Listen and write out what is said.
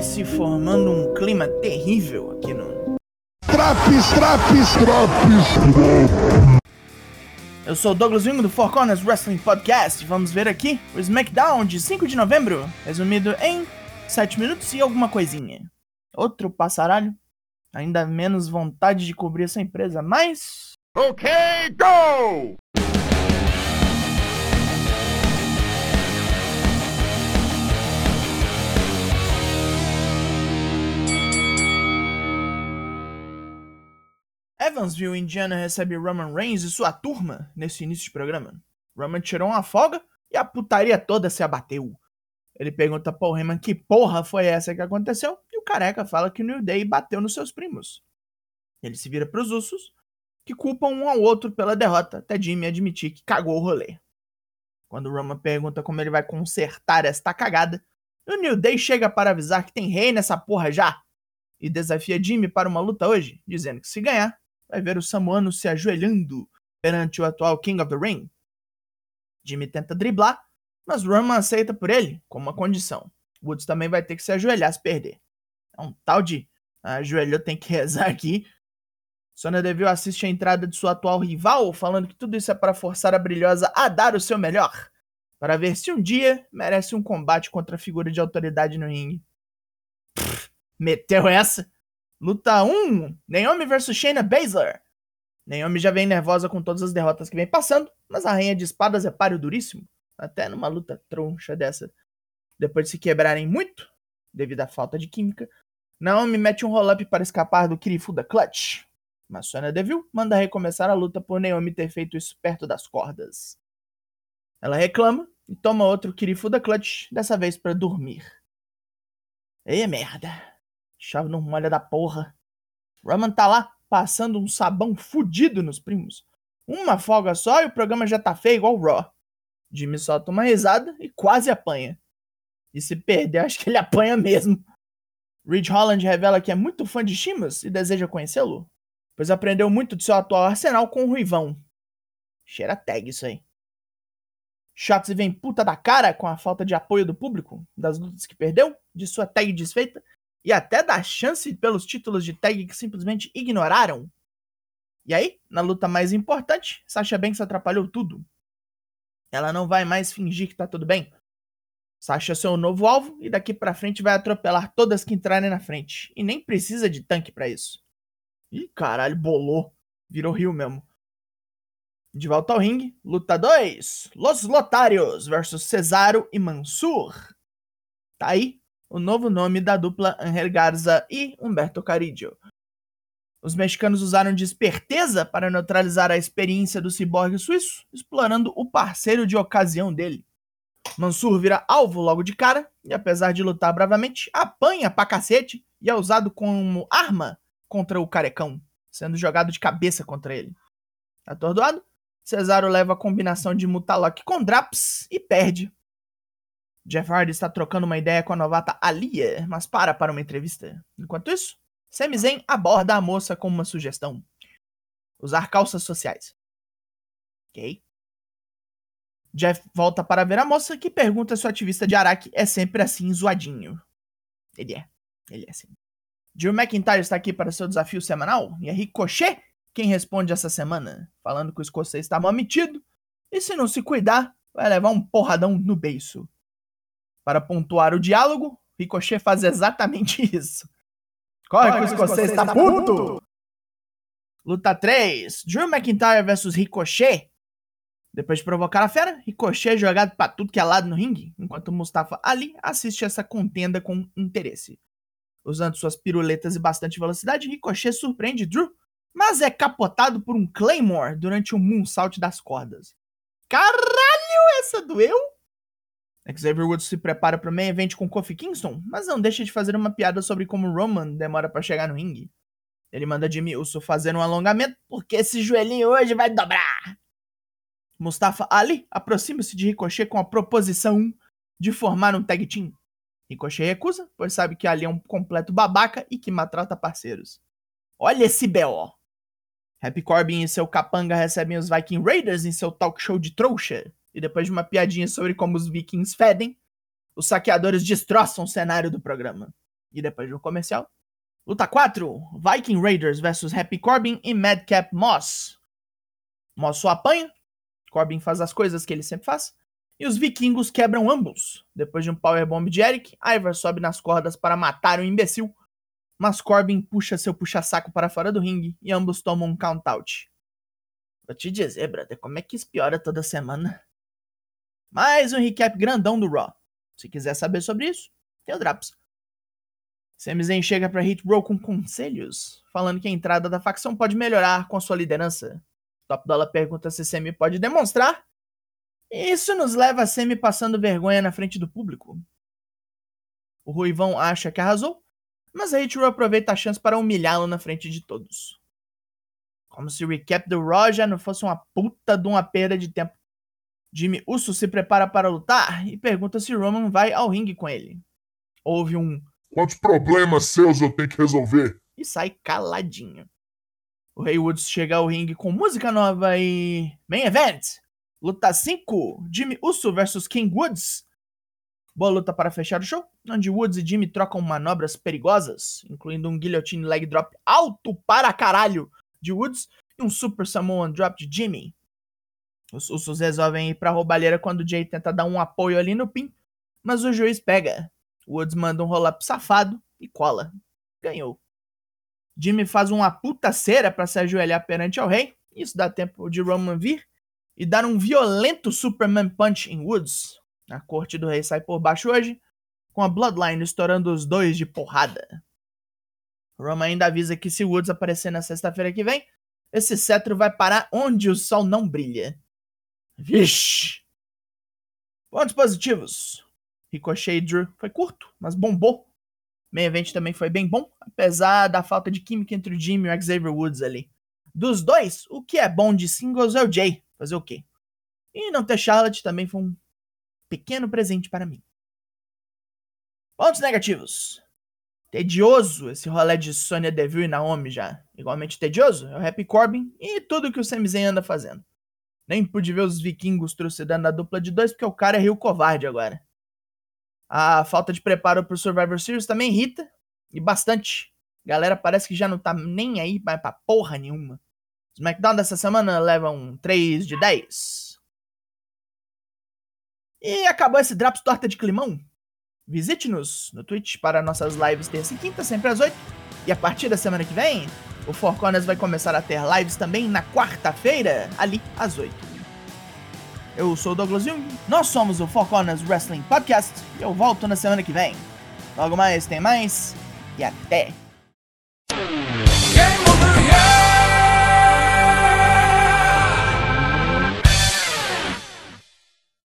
vai se formando um clima terrível aqui no. Traps, traps, traps, Eu sou o Douglas Wing do Four Corners Wrestling Podcast. Vamos ver aqui o SmackDown de 5 de novembro, resumido em 7 minutos e alguma coisinha. Outro passaralho. Ainda menos vontade de cobrir essa empresa, mas. Ok, go! Evansville, Indiana recebe Roman Reigns e sua turma nesse início de programa. Roman tirou uma folga e a putaria toda se abateu. Ele pergunta Paul Heyman que porra foi essa que aconteceu e o careca fala que o New Day bateu nos seus primos. Ele se vira pros Usos, que culpam um ao outro pela derrota, até Jimmy admitir que cagou o rolê. Quando Roman pergunta como ele vai consertar esta cagada, o New Day chega para avisar que tem rei nessa porra já e desafia Jimmy para uma luta hoje, dizendo que se ganhar, vai ver o Samuano se ajoelhando perante o atual King of the Ring. Jimmy tenta driblar, mas Roman aceita por ele com uma condição. Woods também vai ter que se ajoelhar se perder. É um tal de ajoelhou, tem que rezar aqui. Sonya Deville assiste a entrada de sua atual rival, falando que tudo isso é para forçar a brilhosa a dar o seu melhor, para ver se um dia merece um combate contra a figura de autoridade no ringue. Meteu essa? Luta 1, Naomi vs Shayna Baszler. Naomi já vem nervosa com todas as derrotas que vem passando, mas a rainha de espadas é páreo duríssimo, até numa luta troncha dessa. Depois de se quebrarem muito, devido à falta de química, Naomi mete um roll-up para escapar do Kirifuda Clutch. Mas Sonya Deville manda recomeçar a luta por Naomi ter feito isso perto das cordas. Ela reclama e toma outro Kirifuda Clutch, dessa vez para dormir. Ei, merda. Chave não molha da porra. Roman tá lá, passando um sabão fudido nos primos. Uma folga só e o programa já tá feio igual o Raw. Jimmy solta uma risada e quase apanha. E se perder, acho que ele apanha mesmo. Ridge Holland revela que é muito fã de Shimas e deseja conhecê-lo, pois aprendeu muito de seu atual arsenal com o Ruivão. Cheira tag isso aí. Shotzi vem puta da cara com a falta de apoio do público, das lutas que perdeu, de sua tag desfeita e até da chance pelos títulos de tag que simplesmente ignoraram. E aí, na luta mais importante, Sasha Banks atrapalhou tudo. Ela não vai mais fingir que tá tudo bem. Sasha é seu novo alvo e daqui pra frente vai atropelar todas que entrarem na frente. E nem precisa de tanque para isso. Ih, caralho, bolou. Virou rio mesmo. De volta ao ringue, luta 2. Los Lotários versus Cesaro e Mansur. Tá aí o novo nome da dupla Angel Garza e Humberto Carillo. Os mexicanos usaram de esperteza para neutralizar a experiência do ciborgue suíço, explorando o parceiro de ocasião dele. Mansur vira alvo logo de cara e, apesar de lutar bravamente, apanha pra cacete e é usado como arma contra o carecão, sendo jogado de cabeça contra ele. Atordoado, Cesaro leva a combinação de Mutalok com Draps e perde. Jeff Hardy está trocando uma ideia com a novata Alia, mas para para uma entrevista. Enquanto isso, Sami Zayn aborda a moça com uma sugestão. Usar calças sociais. Ok. Jeff volta para ver a moça, que pergunta se o ativista de Araki é sempre assim zoadinho. Ele é. Ele é assim. Drew McIntyre está aqui para seu desafio semanal e é Ricochet quem responde essa semana, falando que o escocês está mal metido e se não se cuidar, vai levar um porradão no beiço. Para pontuar o diálogo, Ricochet faz exatamente isso. Corre, Corre que o escocês está puto! Luta 3: Drew McIntyre versus Ricochet. Depois de provocar a fera, Ricochet é jogado para tudo que é lado no ringue, enquanto Mustafa Ali assiste essa contenda com interesse. Usando suas piruletas e bastante velocidade, Ricochet surpreende Drew, mas é capotado por um Claymore durante o um moonsault das cordas. Caralho, essa doeu? Xavier Woods se prepara para o main event com Kofi Kingston, mas não deixa de fazer uma piada sobre como Roman demora para chegar no ringue. Ele manda Jimmy Uso fazer um alongamento, porque esse joelhinho hoje vai dobrar. Mustafa Ali aproxima-se de Ricochet com a proposição de formar um tag team. Ricochet recusa, pois sabe que Ali é um completo babaca e que maltrata parceiros. Olha esse B.O. Happy Corbin e seu capanga recebem os Viking Raiders em seu talk show de trouxa. E depois de uma piadinha sobre como os vikings fedem, os saqueadores destroçam o cenário do programa. E depois de um comercial. Luta 4: Viking Raiders versus Happy Corbin e Madcap Moss. Moss só apanha, Corbin faz as coisas que ele sempre faz, e os vikingos quebram ambos. Depois de um powerbomb de Eric, Ivar sobe nas cordas para matar o imbecil, mas Corbin puxa seu puxa-saco para fora do ringue e ambos tomam um count-out. Vou te dizer, brother, como é que isso piora toda semana? Mais um recap grandão do Raw. Se quiser saber sobre isso, tem o Draps. Sami Zayn chega para Hit Row com conselhos, falando que a entrada da facção pode melhorar com a sua liderança. Top Dollar pergunta se Sami pode demonstrar. Isso nos leva a Sami passando vergonha na frente do público. O Ruivão acha que arrasou, mas a Hit Row aproveita a chance para humilhá-lo na frente de todos. Como se o recap do Raw já não fosse uma puta de uma perda de tempo. Jimmy Uso se prepara para lutar e pergunta se Roman vai ao ringue com ele. Houve um Quantos problemas seus eu tenho que resolver? e sai caladinho. O Rei Woods chega ao ringue com música nova e. Main Event! Luta 5: Jimmy Uso versus King Woods. Boa luta para fechar o show, onde Woods e Jimmy trocam manobras perigosas, incluindo um guillotine leg drop alto para caralho de Woods e um Super Samoan drop de Jimmy. Os Usos resolvem ir pra roubalheira quando o Jay tenta dar um apoio ali no pin, mas o juiz pega. Woods manda um roll-up safado e cola. Ganhou. Jimmy faz uma puta cera pra se ajoelhar perante ao rei. Isso dá tempo de Roman vir e dar um violento Superman Punch em Woods. A corte do rei sai por baixo hoje, com a Bloodline estourando os dois de porrada. Roman ainda avisa que se Woods aparecer na sexta-feira que vem, esse cetro vai parar onde o sol não brilha. Vixe! Pontos positivos. Ricochet e Drew foi curto, mas bombou. Main Event também foi bem bom, apesar da falta de química entre o Jimmy e o Xavier Woods ali. Dos dois, o que é bom de singles é o Jay. Fazer o quê? E não ter Charlotte também foi um pequeno presente para mim. Pontos negativos. Tedioso esse rolê de Sonya Deville e Naomi já. Igualmente tedioso é o Happy Corbin e tudo que o Sami Zayn anda fazendo. Nem pude ver os vikingos trucidando a dupla de dois porque o cara é rio covarde agora. A falta de preparo pro Survivor Series também irrita. E bastante. Galera parece que já não tá nem aí mais pra porra nenhuma. SmackDown dessa semana leva um 3 de 10. E acabou esse Drops Torta de Climão. Visite-nos no Twitch para nossas lives terça e quinta, sempre às 8. E a partir da semana que vem, o Four Corners vai começar a ter lives também na quarta-feira, ali às 8. Eu sou o Douglas Jung, nós somos o Four Corners Wrestling Podcast e eu volto na semana que vem. Logo mais tem mais e até!